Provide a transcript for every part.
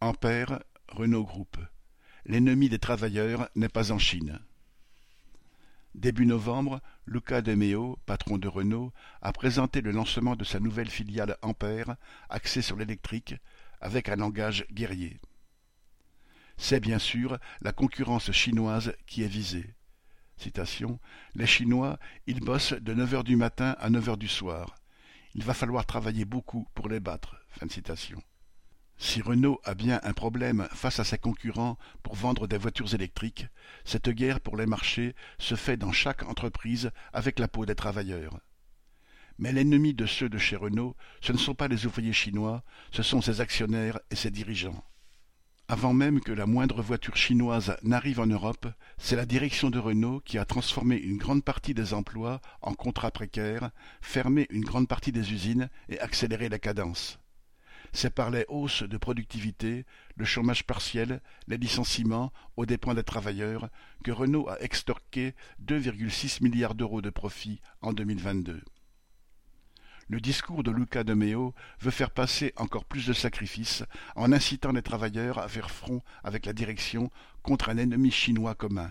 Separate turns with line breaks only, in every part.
Ampère, Renault Group. L'ennemi des travailleurs n'est pas en Chine. Début novembre, Luca De Meo, patron de Renault, a présenté le lancement de sa nouvelle filiale Ampère, axée sur l'électrique, avec un langage guerrier. C'est bien sûr la concurrence chinoise qui est visée. Citation, Les Chinois, ils bossent de neuf heures du matin à neuf heures du soir. Il va falloir travailler beaucoup pour les battre. Fin citation. Si Renault a bien un problème face à ses concurrents pour vendre des voitures électriques, cette guerre pour les marchés se fait dans chaque entreprise avec la peau des travailleurs. Mais l'ennemi de ceux de chez Renault, ce ne sont pas les ouvriers chinois, ce sont ses actionnaires et ses dirigeants. Avant même que la moindre voiture chinoise n'arrive en Europe, c'est la direction de Renault qui a transformé une grande partie des emplois en contrats précaires, fermé une grande partie des usines et accéléré la cadence. C'est par les hausses de productivité, le chômage partiel, les licenciements aux dépens des travailleurs que Renault a extorqué 2,6 milliards d'euros de profit en 2022. Le discours de Luca de Meo veut faire passer encore plus de sacrifices en incitant les travailleurs à faire front avec la direction contre un ennemi chinois commun.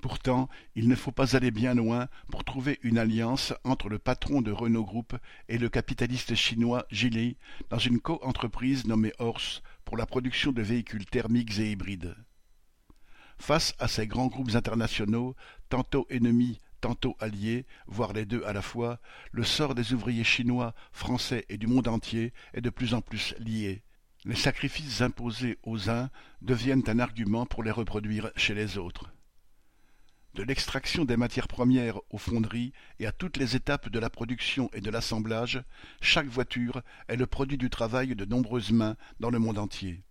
Pourtant, il ne faut pas aller bien loin pour trouver une alliance entre le patron de Renault Group et le capitaliste chinois Geely dans une co-entreprise nommée Horse pour la production de véhicules thermiques et hybrides. Face à ces grands groupes internationaux, tantôt ennemis, tantôt alliés, voire les deux à la fois, le sort des ouvriers chinois, français et du monde entier est de plus en plus lié. Les sacrifices imposés aux uns deviennent un argument pour les reproduire chez les autres. De l'extraction des matières premières aux fonderies et à toutes les étapes de la production et de l'assemblage, chaque voiture est le produit du travail de nombreuses mains dans le monde entier.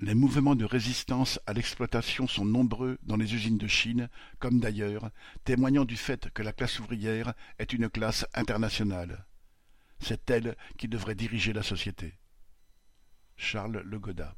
Les mouvements de résistance à l'exploitation sont nombreux dans les usines de Chine, comme d'ailleurs, témoignant du fait que la classe ouvrière est une classe internationale. C'est elle qui devrait diriger la société. Charles Le Godat